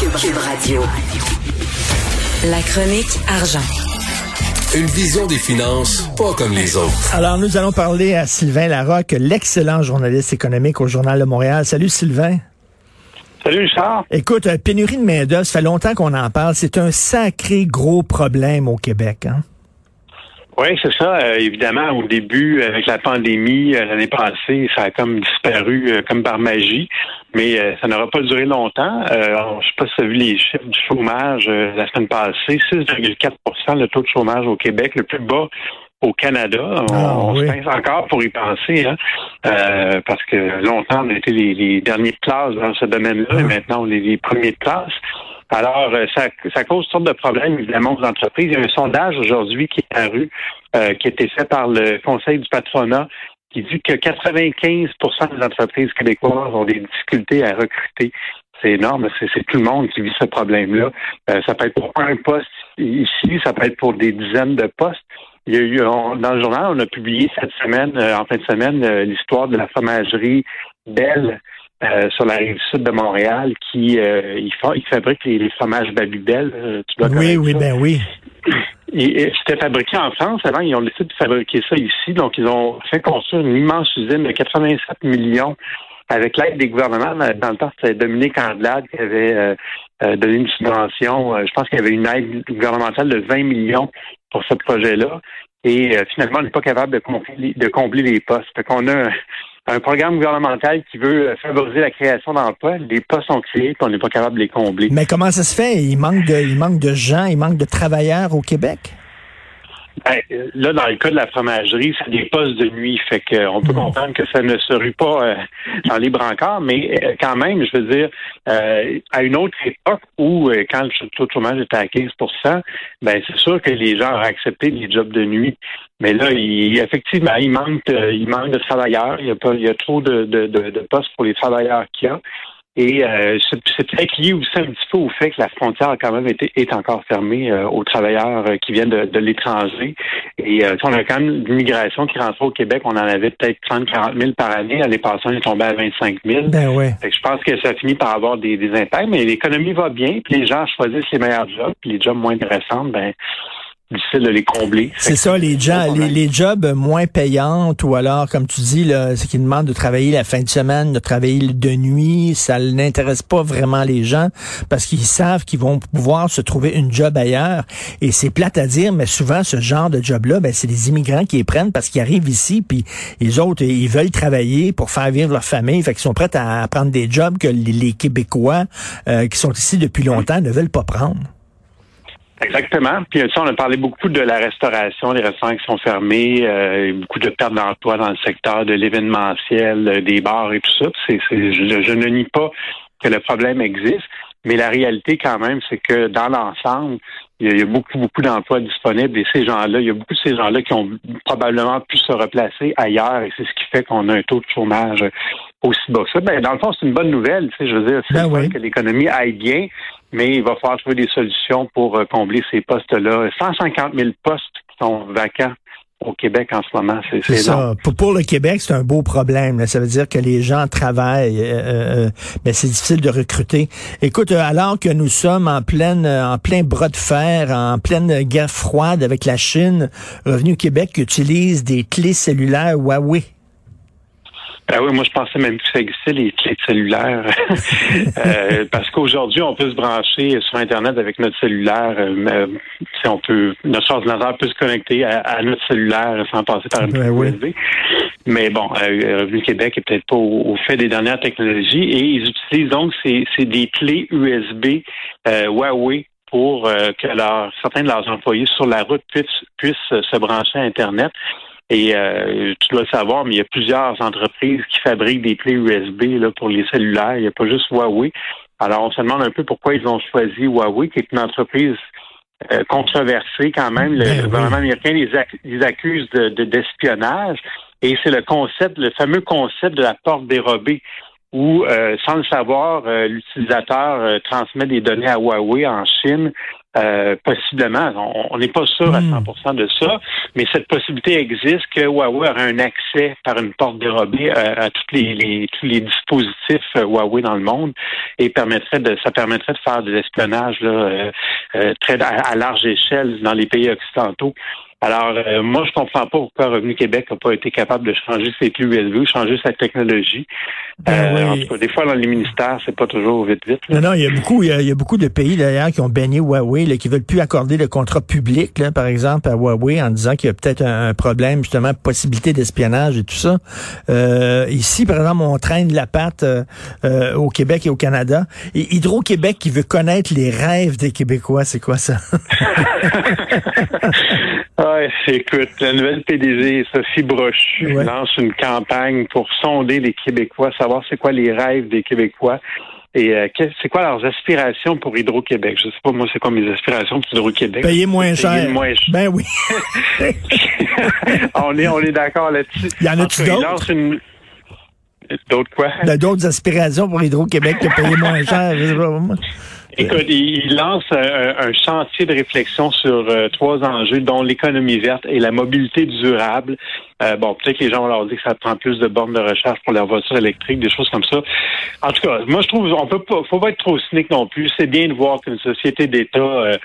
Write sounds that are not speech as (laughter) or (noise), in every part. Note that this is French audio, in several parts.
Cube Radio. La chronique argent. Une vision des finances pas comme les autres. Alors, nous allons parler à Sylvain Larocque, l'excellent journaliste économique au Journal de Montréal. Salut Sylvain. Salut Charles. Écoute, euh, pénurie de main-d'œuvre, ça fait longtemps qu'on en parle. C'est un sacré gros problème au Québec. Hein? Oui, c'est ça. Euh, évidemment, au début, avec la pandémie, euh, l'année passée, ça a comme disparu comme par magie. Mais ça n'aura pas duré longtemps. je ne sais pas si tu as vu les chiffres du chômage la semaine passée. 6,4% le taux de chômage au Québec, le plus bas au Canada. On, ah, se pince encore pour y penser, hein, euh, parce que longtemps, on était les, les derniers de classe dans ce domaine-là, et ah. maintenant, on est les premiers de classe. Alors, euh, ça, ça cause toutes sortes de problèmes, évidemment, aux entreprises. Il y a un sondage aujourd'hui qui est paru, euh, qui a été fait par le Conseil du patronat, qui dit que 95% des entreprises québécoises ont des difficultés à recruter. C'est énorme, c'est tout le monde qui vit ce problème-là. ça peut être pour un poste ici, ça peut être pour des dizaines de postes. Il y a eu, dans le journal, on a publié cette semaine, euh, en fin de semaine, euh, l'histoire de la fromagerie Belle euh, sur la rive sud de Montréal qui il, fabrique les, fromages Babybel. tu dois oui, oui, ben oui. C'était fabriqué en France. Avant, ils ont décidé de fabriquer ça ici. Donc, ils ont fait construire une immense usine de 87 millions avec l'aide des gouvernements. Dans le temps, c'était Dominique Andelade qui avait donné une subvention. je pense qu'il y avait une aide gouvernementale de 20 millions pour ce projet-là. Et euh, finalement, on n'est pas capable de combler, de combler les postes. Fait qu'on a un, programme gouvernemental qui veut favoriser la création d'emplois. Les postes sont créés, puis on n'est pas capable de les combler. Mais comment ça se fait? Il manque de, il manque de gens, il manque de travailleurs au Québec? Ben, là, dans le cas de la fromagerie, c'est des postes de nuit. Fait qu'on peut hmm. comprendre que ça ne se rue pas euh, dans les brancards, mais euh, quand même, je veux dire, euh, à une autre époque où, quand le taux de chômage était à 15% ben c'est sûr que les gens auraient accepté des jobs de nuit. Mais là, il, effectivement, il manque, il manque de travailleurs. Il y a, pas, il y a trop de, de, de, de postes pour les travailleurs qu'il y a. Et euh, c'est peut-être lié aussi un petit peu au fait que la frontière a quand même été est encore fermée euh, aux travailleurs euh, qui viennent de, l'étranger. Et on a quand même une migration qui rentre au Québec. On en avait peut-être 30 40 000 par année. L'année passée, on est tombé à 25 000. Ben ouais. je pense que ça finit par avoir des, des impacts. Mais l'économie va bien. Puis les gens choisissent les meilleurs jobs. Puis les jobs moins intéressants, ben difficile de les combler. C'est ça, les, gens, les, jobs moins payants ou alors, comme tu dis, là, ce qui demandent de travailler la fin de semaine, de travailler de nuit, ça n'intéresse pas vraiment les gens parce qu'ils savent qu'ils vont pouvoir se trouver une job ailleurs. Et c'est plate à dire, mais souvent, ce genre de job-là, ben, c'est les immigrants qui les prennent parce qu'ils arrivent ici, puis les autres, ils veulent travailler pour faire vivre leur famille, fait qu'ils sont prêts à prendre des jobs que les, Québécois euh, qui sont ici depuis longtemps ne veulent pas prendre. Exactement. Puis ça, on a parlé beaucoup de la restauration, des restaurants qui sont fermés, euh, beaucoup de pertes d'emploi dans le secteur de l'événementiel, euh, des bars et tout ça. C'est, je, ne nie pas que le problème existe, mais la réalité quand même, c'est que dans l'ensemble, il y, a, beaucoup, beaucoup d'emplois disponibles et ces gens-là, il y a beaucoup de ces gens-là qui ont probablement pu se replacer ailleurs et c'est ce qui fait qu'on a un taux de chômage aussi bas que ça. Ben, dans le fond, c'est une bonne nouvelle. Tu sais, je veux dire, c'est ben que l'économie aille bien, mais il va falloir trouver des solutions pour euh, combler ces postes-là. 150 000 postes qui sont vacants au Québec en ce moment. C'est ça. Pour, pour, le Québec, c'est un beau problème. Ça veut dire que les gens travaillent, euh, euh, euh, mais c'est difficile de recruter. Écoute, alors que nous sommes en pleine, en plein bras de fer, en pleine guerre froide avec la Chine, Revenu Québec utilise des clés cellulaires Huawei. Ben oui, moi je pensais même que ça existait les clés cellulaires. (laughs) euh, parce qu'aujourd'hui, on peut se brancher sur Internet avec notre cellulaire. Euh, si on peut, notre ordinateur peut se connecter à, notre cellulaire sans passer par une ben USB. Mais bon, euh, Revenu Québec est peut-être pas au, fait des dernières technologies et ils utilisent donc ces, des clés USB euh, Huawei pour euh, que certains de leurs employés sur la route puissent, puissent se brancher à Internet. Et euh, tu dois le savoir, mais il y a plusieurs entreprises qui fabriquent des clés USB là, pour les cellulaires. Il n'y a pas juste Huawei. Alors, on se demande un peu pourquoi ils ont choisi Huawei, qui est une entreprise euh, controversée quand même. Le ben gouvernement américain les, accuse de, d'espionnage. et c'est le concept, le fameux concept de la porte dérobée. où, euh, sans le savoir, euh, l'utilisateur transmet des données à Huawei en Chine. Possiblement, on n'est pas sûr à 100% hmm. de ça, mais cette possibilité existe que Huawei aurait un accès par une porte dérobée à, toutes les, tous les dispositifs Huawei dans le monde et permettrait de ça permettrait de faire des espionnages là, très à large échelle dans les pays occidentaux. Alors, euh, moi, je comprends pas pourquoi Revenu Québec n'a pas été capable de changer ses clés USB, changer sa technologie. Ben euh, en tout cas, des fois, dans les ministères, c'est pas toujours vite, vite. Non, non, il y a beaucoup, il y a, beaucoup de pays, d'ailleurs, qui ont baigné Huawei, là, qui veulent plus accorder le contrat public, là, par exemple, à Huawei, en disant qu'il y a peut-être un, problème, justement, possibilité d'espionnage et tout ça. Euh, ici, par exemple, on traîne la patte euh, au Québec et au Canada. Et Hydro-Québec qui veut connaître les rêves des Québécois, c'est quoi ça? (laughs) (laughs) Ouais, écoute, la nouvelle PDG, Sophie Brochu, lance une campagne pour sonder les Québécois, savoir c'est quoi les rêves des Québécois. Et euh, c'est quoi leurs aspirations pour Hydro-Québec? Je sais pas, moi, c'est quoi mes aspirations pour Hydro-Québec? Payer moins cher. Moins cher. Ben oui. (laughs) on est, on est d'accord là-dessus. Il y en a-tu d'autres? Une... D'autres quoi? Ben, d'autres aspirations pour Hydro-Québec que payer moins (laughs) cher. Écoute, il lance un, chantier de réflexion sur euh, trois enjeux, dont l'économie verte et la mobilité durable. Euh, bon, peut-être que les gens vont leur dire que ça prend plus de bornes de recherche pour leurs voitures électriques, des choses comme ça. En tout cas, moi je trouve on peut pas, faut pas être trop cynique non plus. C'est bien de voir qu'une société d'État euh,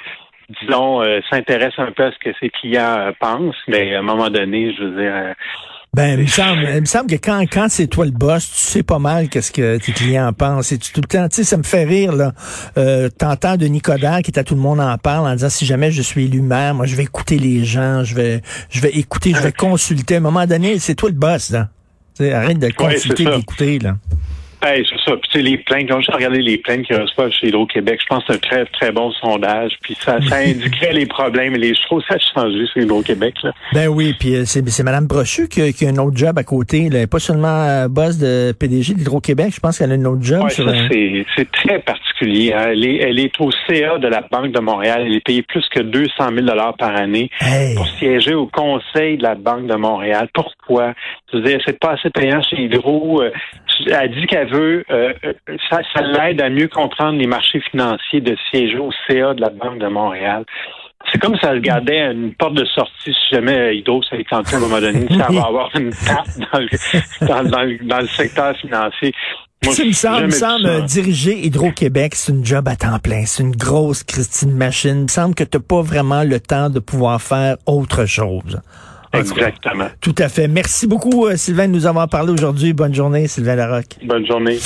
disons, s'intéresse un peu à ce que ses clients pensent, mais à un moment donné, je veux dire, ben, il me semble, il me semble que quand, quand c'est toi le boss, tu sais pas mal qu'est-ce que tes clients pensent. Et tu, tout le temps, tu sais, ça me fait rire, là. Euh, T'entends Denis Coderre qui est à tout le monde en parle en disant si jamais je suis élu maire, moi, je vais écouter les gens, je vais, je vais écouter, je vais consulter. À un moment donné, c'est toi le boss, là. sais, arrête de consulter, d'écouter, là c'est ça. Puis, les plaintes, quand j'ai regardé les plaintes qu'ils reçoivent chez Hydro-Québec, je pense que c'est un très, très bon sondage. Puis ça, ça (laughs) indiquerait les problèmes et les choses à changer chez Hydro-Québec. Ben oui, puis euh, c'est, c'est Mme Brochu qui, qui, a un autre job à côté. Là. Pas seulement euh, boss de PDG d'Hydro-Québec, je pense qu'elle a un autre job. Ouais, ça, c'est, c'est très particulier. Hein. Elle est, elle est au CA de la Banque de Montréal. Elle est payée plus que 200 000 par année pour siéger au conseil de la Banque de Montréal. Pourquoi? Je veux dire, c'est pas assez payant chez Hydro. Euh, elle dit qu'elle veut, euh, ça, ça l'aide à mieux comprendre les marchés financiers de siéger au CA de la Banque de Montréal. C'est comme si elle regardait une porte de sortie si jamais Hydro s'est tenté à un moment donné, ça va avoir une tape dans le, dans, le, dans le secteur financier. Moi, me semble, me semble diriger Hydro-Québec, c'est une job à temps plein. C'est une grosse Christine machine. Il me semble que tu n'as pas vraiment le temps de pouvoir faire autre chose. Exactement. Tout à fait. Merci beaucoup, euh, Sylvain, de nous avoir parlé aujourd'hui. Bonne journée, Sylvain Larocque. Bonne journée.